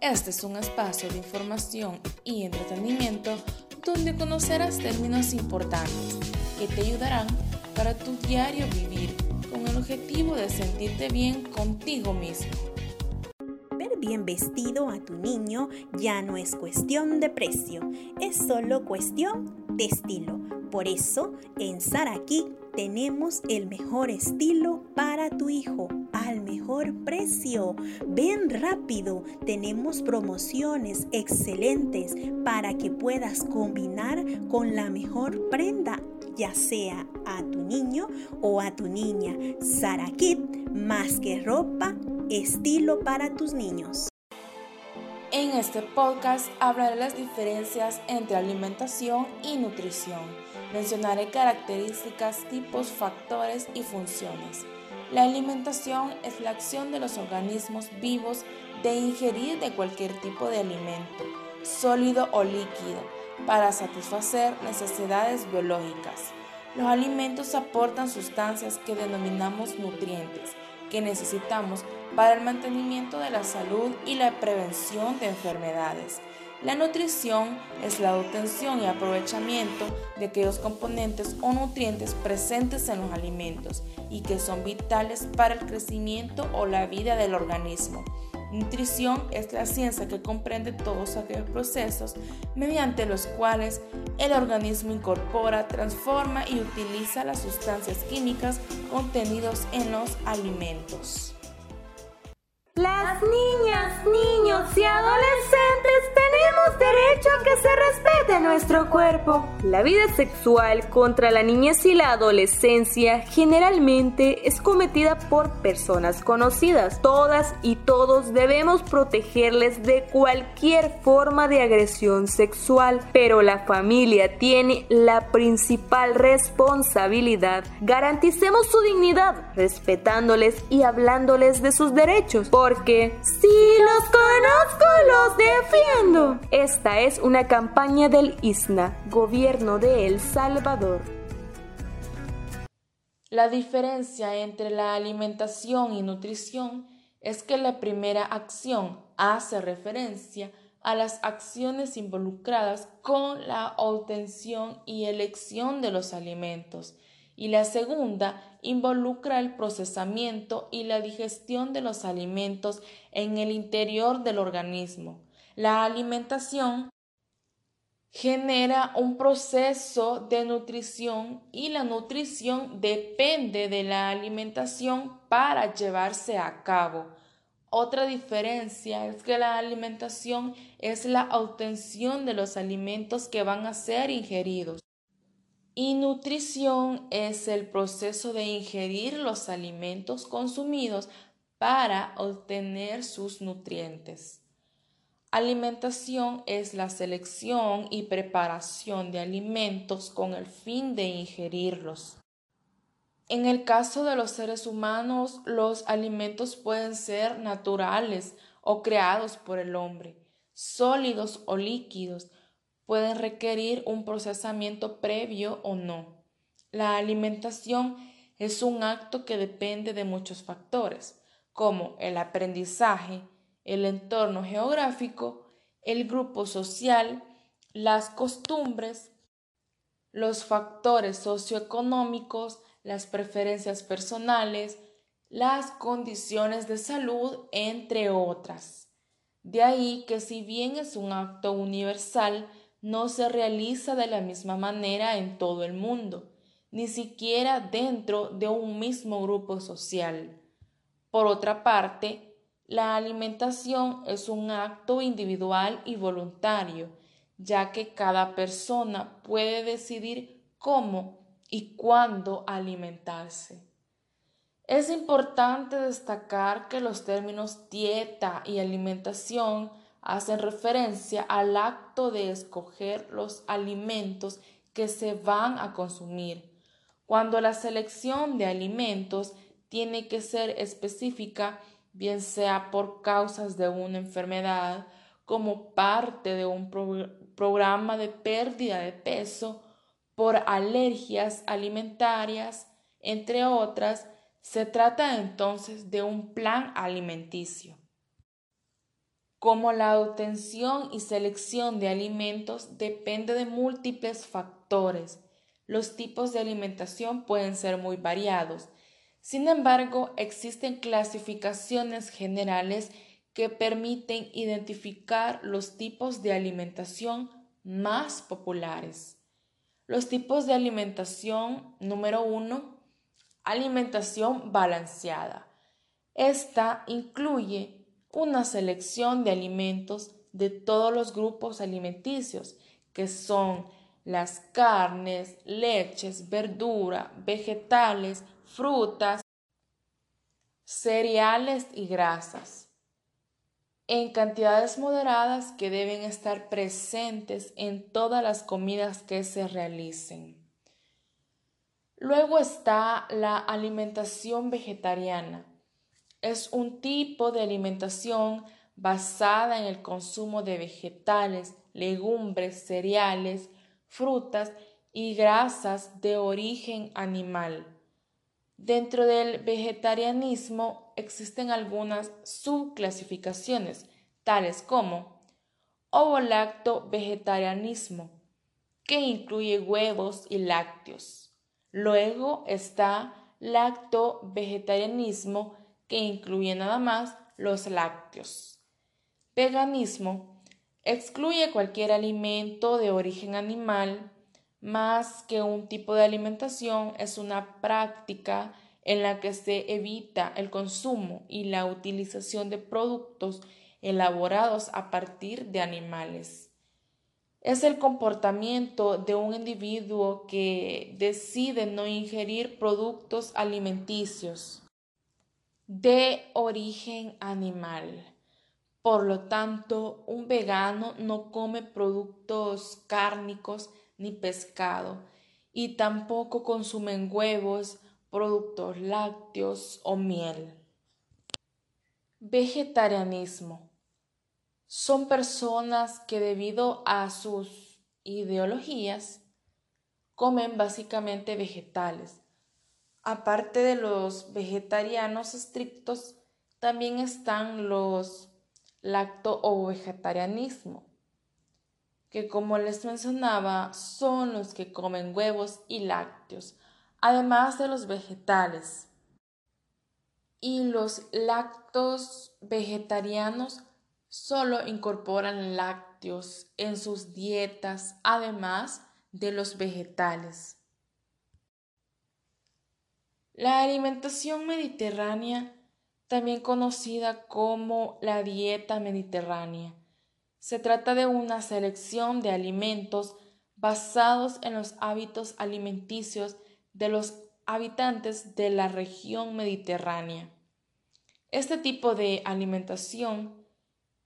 Este es un espacio de información y entretenimiento donde conocerás términos importantes que te ayudarán para tu diario vivir con el objetivo de sentirte bien contigo mismo. Ver bien vestido a tu niño ya no es cuestión de precio, es solo cuestión de estilo. Por eso, en Saraki tenemos el mejor estilo para tu hijo al mejor precio. Ven rápido, tenemos promociones excelentes para que puedas combinar con la mejor prenda ya sea a tu niño o a tu niña. Sara más que ropa, estilo para tus niños. En este podcast hablaré las diferencias entre alimentación y nutrición. Mencionaré características, tipos, factores y funciones. La alimentación es la acción de los organismos vivos de ingerir de cualquier tipo de alimento, sólido o líquido, para satisfacer necesidades biológicas. Los alimentos aportan sustancias que denominamos nutrientes, que necesitamos para el mantenimiento de la salud y la prevención de enfermedades. La nutrición es la obtención y aprovechamiento de aquellos componentes o nutrientes presentes en los alimentos y que son vitales para el crecimiento o la vida del organismo. Nutrición es la ciencia que comprende todos aquellos procesos mediante los cuales el organismo incorpora, transforma y utiliza las sustancias químicas contenidos en los alimentos. Las niñas, niños y adolescentes tenemos derecho a que se respete nuestro cuerpo. La vida sexual contra la niñez y la adolescencia generalmente es cometida por personas conocidas. Todas y todos debemos protegerles de cualquier forma de agresión sexual, pero la familia tiene la principal responsabilidad. Garanticemos su dignidad, respetándoles y hablándoles de sus derechos porque si los conozco, los defiendo. Esta es una campaña del ISNA, Gobierno de El Salvador. La diferencia entre la alimentación y nutrición es que la primera acción hace referencia a las acciones involucradas con la obtención y elección de los alimentos y la segunda involucra el procesamiento y la digestión de los alimentos en el interior del organismo. La alimentación genera un proceso de nutrición y la nutrición depende de la alimentación para llevarse a cabo. Otra diferencia es que la alimentación es la obtención de los alimentos que van a ser ingeridos. Y nutrición es el proceso de ingerir los alimentos consumidos para obtener sus nutrientes. Alimentación es la selección y preparación de alimentos con el fin de ingerirlos. En el caso de los seres humanos, los alimentos pueden ser naturales o creados por el hombre, sólidos o líquidos, pueden requerir un procesamiento previo o no. La alimentación es un acto que depende de muchos factores, como el aprendizaje, el entorno geográfico, el grupo social, las costumbres, los factores socioeconómicos, las preferencias personales, las condiciones de salud, entre otras. De ahí que si bien es un acto universal, no se realiza de la misma manera en todo el mundo, ni siquiera dentro de un mismo grupo social. Por otra parte, la alimentación es un acto individual y voluntario, ya que cada persona puede decidir cómo y cuándo alimentarse. Es importante destacar que los términos dieta y alimentación hacen referencia al acto de escoger los alimentos que se van a consumir, cuando la selección de alimentos tiene que ser específica, bien sea por causas de una enfermedad, como parte de un programa de pérdida de peso, por alergias alimentarias, entre otras, se trata entonces de un plan alimenticio. Como la obtención y selección de alimentos depende de múltiples factores. Los tipos de alimentación pueden ser muy variados. Sin embargo, existen clasificaciones generales que permiten identificar los tipos de alimentación más populares. Los tipos de alimentación número uno, alimentación balanceada. Esta incluye una selección de alimentos de todos los grupos alimenticios, que son las carnes, leches, verdura, vegetales, frutas, cereales y grasas, en cantidades moderadas que deben estar presentes en todas las comidas que se realicen. Luego está la alimentación vegetariana, es un tipo de alimentación basada en el consumo de vegetales, legumbres, cereales, frutas y grasas de origen animal. Dentro del vegetarianismo existen algunas subclasificaciones, tales como ovolacto-vegetarianismo, que incluye huevos y lácteos. Luego está lacto-vegetarianismo, que incluye nada más los lácteos. Veganismo excluye cualquier alimento de origen animal, más que un tipo de alimentación es una práctica en la que se evita el consumo y la utilización de productos elaborados a partir de animales. Es el comportamiento de un individuo que decide no ingerir productos alimenticios de origen animal. Por lo tanto, un vegano no come productos cárnicos ni pescado y tampoco consumen huevos, productos lácteos o miel. Vegetarianismo. Son personas que debido a sus ideologías comen básicamente vegetales aparte de los vegetarianos estrictos, también están los lacto o vegetarianismo, que como les mencionaba son los que comen huevos y lácteos, además de los vegetales. Y los lactos vegetarianos solo incorporan lácteos en sus dietas, además de los vegetales. La alimentación mediterránea, también conocida como la dieta mediterránea, se trata de una selección de alimentos basados en los hábitos alimenticios de los habitantes de la región mediterránea. Este tipo de alimentación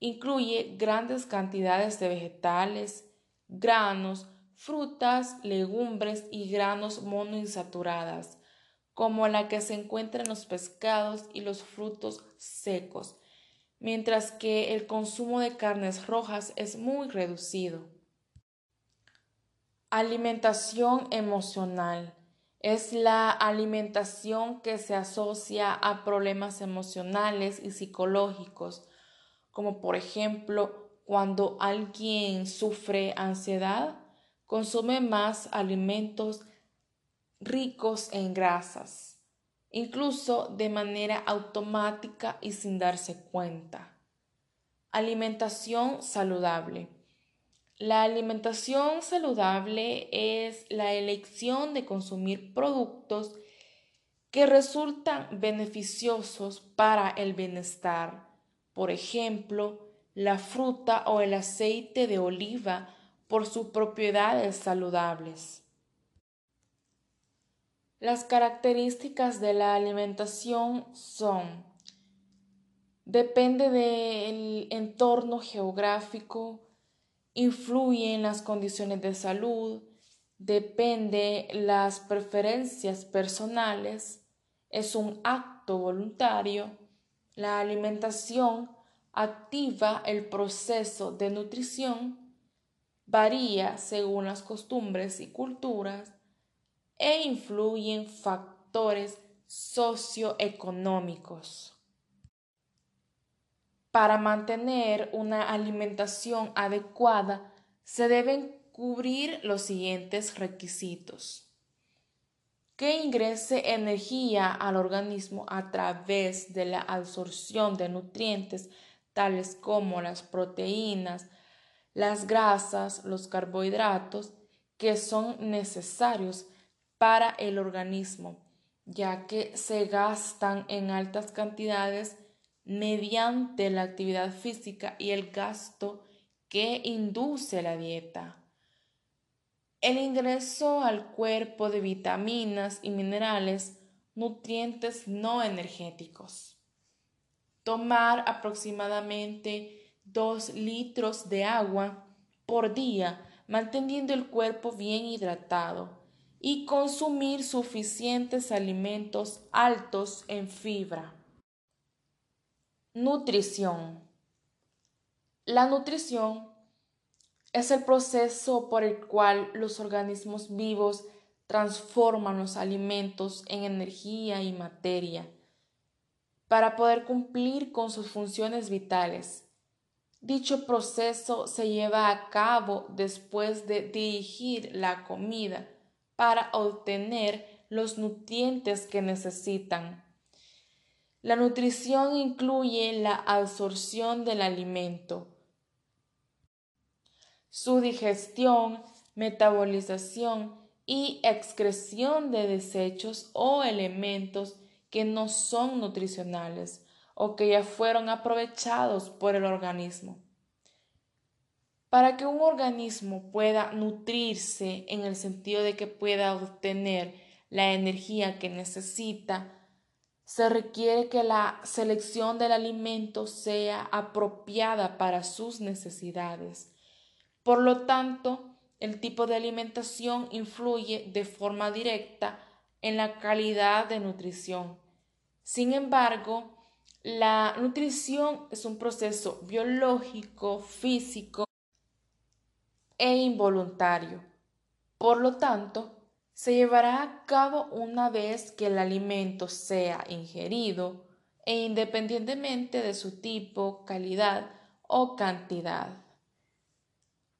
incluye grandes cantidades de vegetales, granos, frutas, legumbres y granos monoinsaturadas, como la que se encuentra en los pescados y los frutos secos, mientras que el consumo de carnes rojas es muy reducido. Alimentación emocional es la alimentación que se asocia a problemas emocionales y psicológicos, como por ejemplo cuando alguien sufre ansiedad, consume más alimentos ricos en grasas, incluso de manera automática y sin darse cuenta. Alimentación saludable. La alimentación saludable es la elección de consumir productos que resultan beneficiosos para el bienestar. Por ejemplo, la fruta o el aceite de oliva por sus propiedades saludables. Las características de la alimentación son, depende del entorno geográfico, influye en las condiciones de salud, depende las preferencias personales, es un acto voluntario, la alimentación activa el proceso de nutrición, varía según las costumbres y culturas, e influyen factores socioeconómicos. Para mantener una alimentación adecuada se deben cubrir los siguientes requisitos. Que ingrese energía al organismo a través de la absorción de nutrientes tales como las proteínas, las grasas, los carbohidratos, que son necesarios para el organismo, ya que se gastan en altas cantidades mediante la actividad física y el gasto que induce la dieta. El ingreso al cuerpo de vitaminas y minerales, nutrientes no energéticos. Tomar aproximadamente 2 litros de agua por día, manteniendo el cuerpo bien hidratado y consumir suficientes alimentos altos en fibra. Nutrición. La nutrición es el proceso por el cual los organismos vivos transforman los alimentos en energía y materia para poder cumplir con sus funciones vitales. Dicho proceso se lleva a cabo después de dirigir la comida para obtener los nutrientes que necesitan. La nutrición incluye la absorción del alimento, su digestión, metabolización y excreción de desechos o elementos que no son nutricionales o que ya fueron aprovechados por el organismo. Para que un organismo pueda nutrirse en el sentido de que pueda obtener la energía que necesita, se requiere que la selección del alimento sea apropiada para sus necesidades por lo tanto, el tipo de alimentación influye de forma directa en la calidad de nutrición. Sin embargo, la nutrición es un proceso biológico, físico e involuntario. Por lo tanto, se llevará a cabo una vez que el alimento sea ingerido e independientemente de su tipo, calidad o cantidad.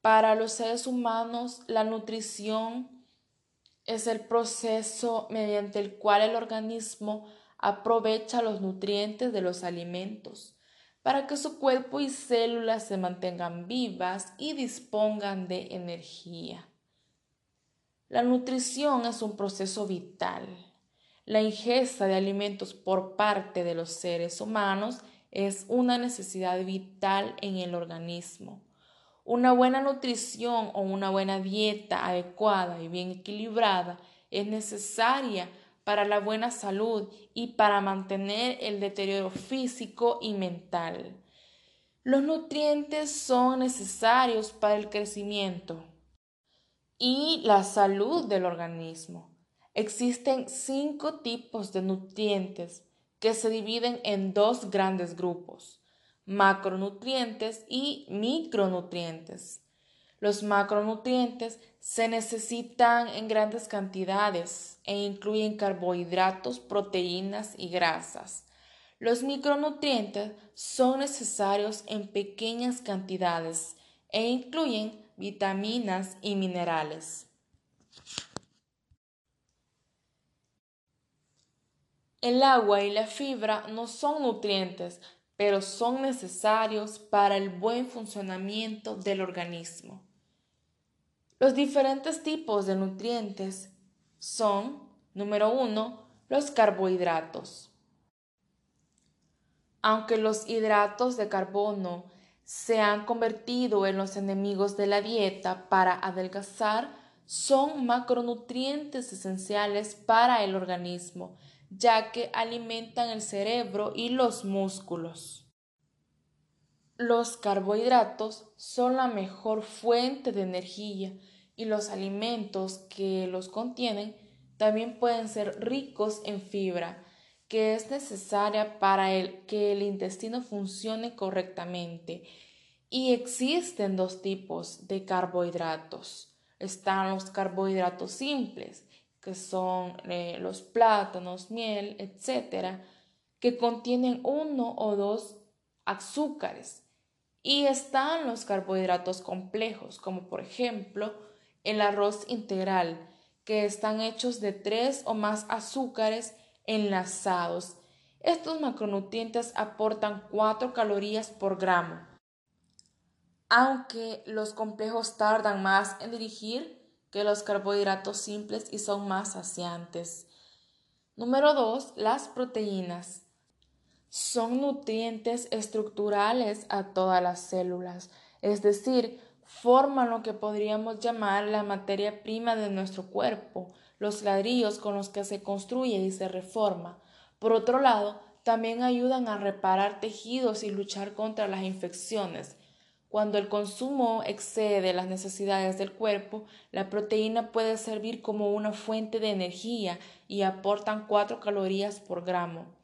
Para los seres humanos, la nutrición es el proceso mediante el cual el organismo aprovecha los nutrientes de los alimentos para que su cuerpo y células se mantengan vivas y dispongan de energía. La nutrición es un proceso vital. La ingesta de alimentos por parte de los seres humanos es una necesidad vital en el organismo. Una buena nutrición o una buena dieta adecuada y bien equilibrada es necesaria para la buena salud y para mantener el deterioro físico y mental. Los nutrientes son necesarios para el crecimiento y la salud del organismo. Existen cinco tipos de nutrientes que se dividen en dos grandes grupos macronutrientes y micronutrientes. Los macronutrientes se necesitan en grandes cantidades e incluyen carbohidratos, proteínas y grasas. Los micronutrientes son necesarios en pequeñas cantidades e incluyen vitaminas y minerales. El agua y la fibra no son nutrientes, pero son necesarios para el buen funcionamiento del organismo. Los diferentes tipos de nutrientes son, número uno, los carbohidratos. Aunque los hidratos de carbono se han convertido en los enemigos de la dieta para adelgazar, son macronutrientes esenciales para el organismo ya que alimentan el cerebro y los músculos. Los carbohidratos son la mejor fuente de energía y los alimentos que los contienen también pueden ser ricos en fibra, que es necesaria para que el intestino funcione correctamente. Y existen dos tipos de carbohidratos. Están los carbohidratos simples, que son eh, los plátanos, miel, etcétera, que contienen uno o dos azúcares. Y están los carbohidratos complejos, como por ejemplo el arroz integral, que están hechos de tres o más azúcares enlazados. Estos macronutrientes aportan 4 calorías por gramo. Aunque los complejos tardan más en dirigir que los carbohidratos simples y son más saciantes. Número 2. Las proteínas. Son nutrientes estructurales a todas las células, es decir, forman lo que podríamos llamar la materia prima de nuestro cuerpo, los ladrillos con los que se construye y se reforma. Por otro lado, también ayudan a reparar tejidos y luchar contra las infecciones. Cuando el consumo excede las necesidades del cuerpo, la proteína puede servir como una fuente de energía y aportan 4 calorías por gramo.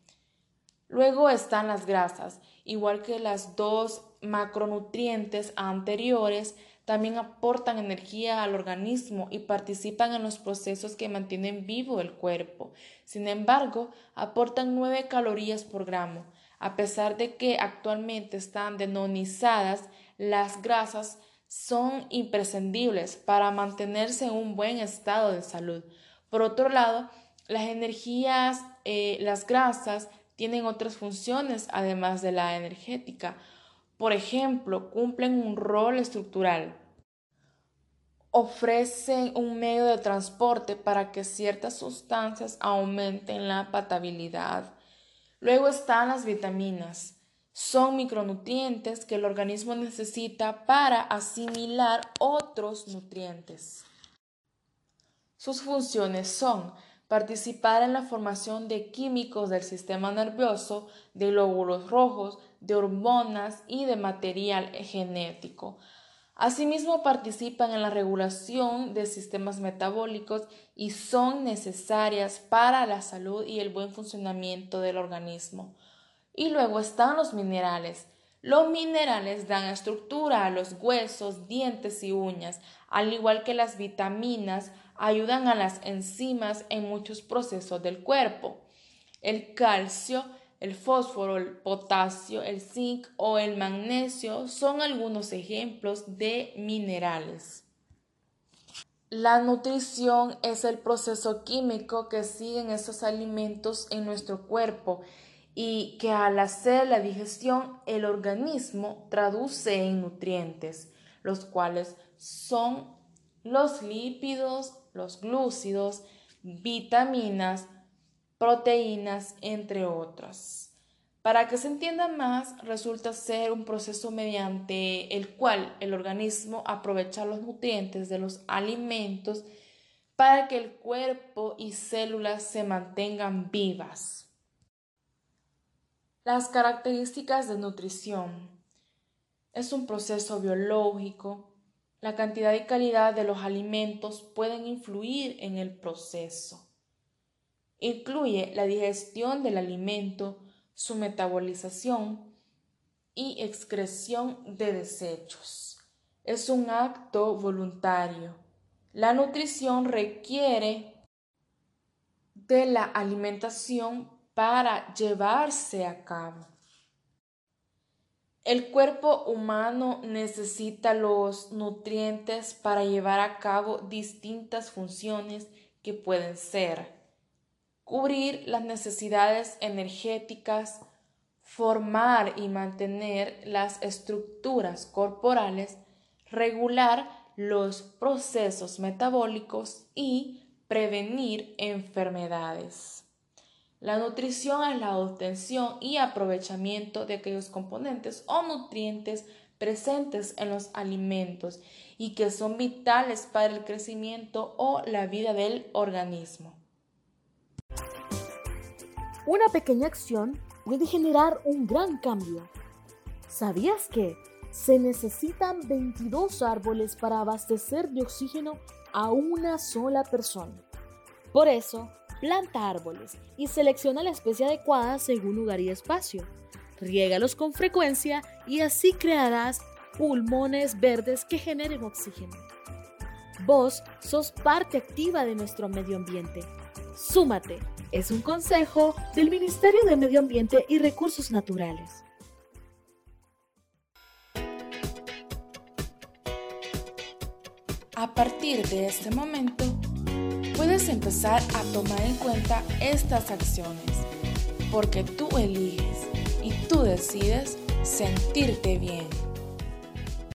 Luego están las grasas, igual que las dos macronutrientes anteriores, también aportan energía al organismo y participan en los procesos que mantienen vivo el cuerpo. Sin embargo, aportan 9 calorías por gramo. A pesar de que actualmente están denonizadas, las grasas son imprescindibles para mantenerse en un buen estado de salud. Por otro lado, las energías, eh, las grasas tienen otras funciones además de la energética. Por ejemplo, cumplen un rol estructural. Ofrecen un medio de transporte para que ciertas sustancias aumenten la patabilidad. Luego están las vitaminas. Son micronutrientes que el organismo necesita para asimilar otros nutrientes. Sus funciones son participar en la formación de químicos del sistema nervioso, de glóbulos rojos, de hormonas y de material genético. Asimismo, participan en la regulación de sistemas metabólicos y son necesarias para la salud y el buen funcionamiento del organismo. Y luego están los minerales. Los minerales dan estructura a los huesos, dientes y uñas, al igual que las vitaminas ayudan a las enzimas en muchos procesos del cuerpo. El calcio, el fósforo, el potasio, el zinc o el magnesio son algunos ejemplos de minerales. La nutrición es el proceso químico que siguen esos alimentos en nuestro cuerpo y que al hacer la digestión el organismo traduce en nutrientes, los cuales son los lípidos, los glúcidos, vitaminas, proteínas, entre otras. Para que se entienda más, resulta ser un proceso mediante el cual el organismo aprovecha los nutrientes de los alimentos para que el cuerpo y células se mantengan vivas. Las características de nutrición. Es un proceso biológico la cantidad y calidad de los alimentos pueden influir en el proceso. Incluye la digestión del alimento, su metabolización y excreción de desechos. Es un acto voluntario. La nutrición requiere de la alimentación para llevarse a cabo. El cuerpo humano necesita los nutrientes para llevar a cabo distintas funciones que pueden ser cubrir las necesidades energéticas, formar y mantener las estructuras corporales, regular los procesos metabólicos y prevenir enfermedades. La nutrición es la obtención y aprovechamiento de aquellos componentes o nutrientes presentes en los alimentos y que son vitales para el crecimiento o la vida del organismo. Una pequeña acción puede generar un gran cambio. ¿Sabías que se necesitan 22 árboles para abastecer de oxígeno a una sola persona? Por eso, Planta árboles y selecciona la especie adecuada según lugar y espacio. Riégalos con frecuencia y así crearás pulmones verdes que generen oxígeno. Vos sos parte activa de nuestro medio ambiente. Súmate. Es un consejo del Ministerio de Medio Ambiente y Recursos Naturales. A partir de este momento, puedes empezar a tomar en cuenta estas acciones, porque tú eliges y tú decides sentirte bien.